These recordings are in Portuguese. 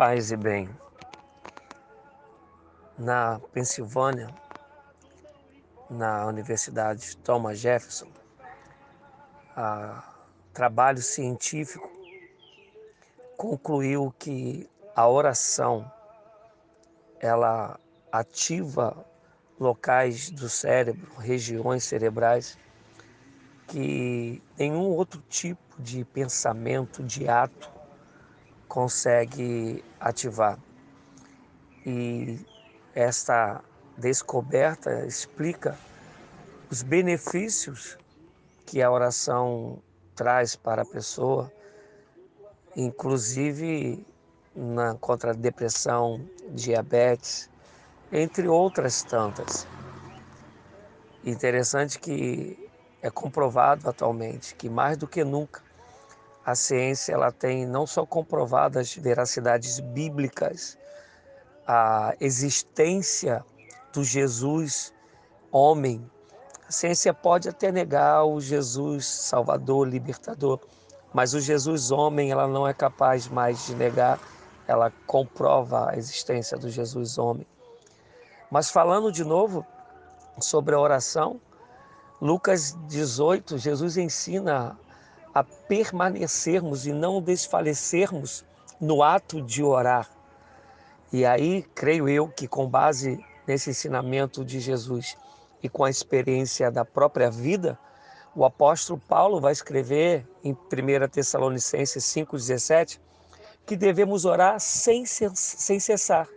Paz e bem. Na Pensilvânia, na Universidade Thomas Jefferson, trabalho científico concluiu que a oração ela ativa locais do cérebro, regiões cerebrais que nenhum outro tipo de pensamento, de ato consegue ativar. E esta descoberta explica os benefícios que a oração traz para a pessoa, inclusive na, contra a depressão, diabetes, entre outras tantas. Interessante que é comprovado atualmente que mais do que nunca a ciência ela tem não só comprovado as veracidades bíblicas, a existência do Jesus homem. A ciência pode até negar o Jesus Salvador, libertador, mas o Jesus homem ela não é capaz mais de negar, ela comprova a existência do Jesus homem. Mas falando de novo sobre a oração, Lucas 18, Jesus ensina a permanecermos e não desfalecermos no ato de orar. E aí, creio eu que com base nesse ensinamento de Jesus e com a experiência da própria vida, o apóstolo Paulo vai escrever em 1 Tessalonicenses 5,17 que devemos orar sem, sem cessar,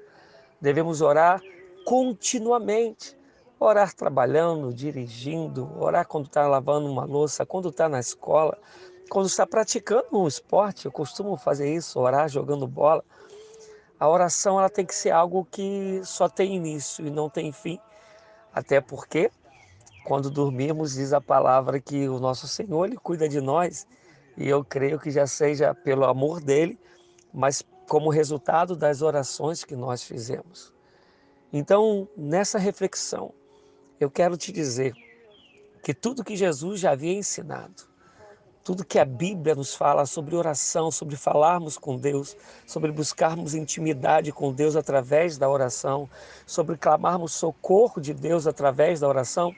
devemos orar continuamente. Orar trabalhando, dirigindo, orar quando está lavando uma louça, quando está na escola, quando está praticando um esporte. Eu costumo fazer isso, orar jogando bola. A oração ela tem que ser algo que só tem início e não tem fim. Até porque quando dormirmos diz a palavra que o nosso Senhor ele cuida de nós e eu creio que já seja pelo amor dele, mas como resultado das orações que nós fizemos. Então, nessa reflexão, eu quero te dizer que tudo que Jesus já havia ensinado, tudo que a Bíblia nos fala sobre oração, sobre falarmos com Deus, sobre buscarmos intimidade com Deus através da oração, sobre clamarmos socorro de Deus através da oração,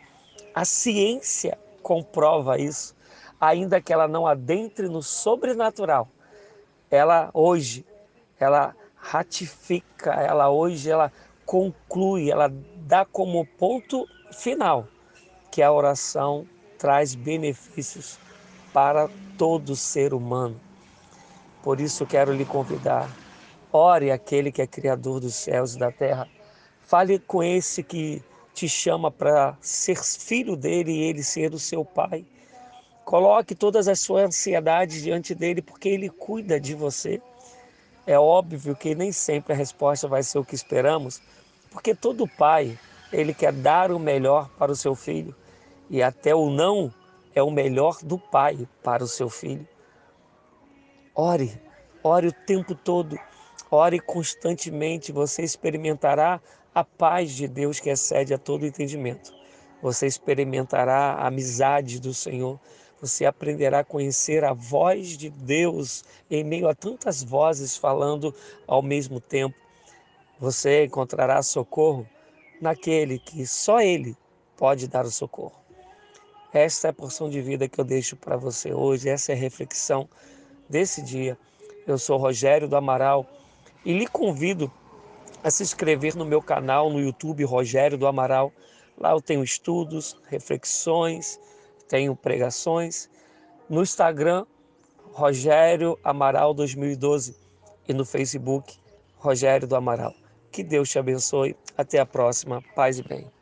a ciência comprova isso, ainda que ela não adentre no sobrenatural. Ela hoje, ela ratifica, ela hoje, ela conclui, ela dá como ponto final que a oração traz benefícios para todo ser humano. Por isso quero lhe convidar, ore aquele que é criador dos céus e da terra. Fale com esse que te chama para ser filho dele e ele ser o seu pai. Coloque todas as suas ansiedades diante dele, porque ele cuida de você. É óbvio que nem sempre a resposta vai ser o que esperamos, porque todo pai ele quer dar o melhor para o seu filho e até o não é o melhor do pai para o seu filho. Ore, ore o tempo todo, ore constantemente, você experimentará a paz de Deus que excede a todo entendimento. Você experimentará a amizade do Senhor, você aprenderá a conhecer a voz de Deus em meio a tantas vozes falando ao mesmo tempo. Você encontrará socorro naquele que só Ele pode dar o socorro. Esta é a porção de vida que eu deixo para você hoje, essa é a reflexão desse dia. Eu sou Rogério do Amaral e lhe convido a se inscrever no meu canal no YouTube Rogério do Amaral. Lá eu tenho estudos, reflexões, tenho pregações. No Instagram, Rogério Amaral 2012 e no Facebook, Rogério do Amaral. Que Deus te abençoe. Até a próxima. Paz e bem.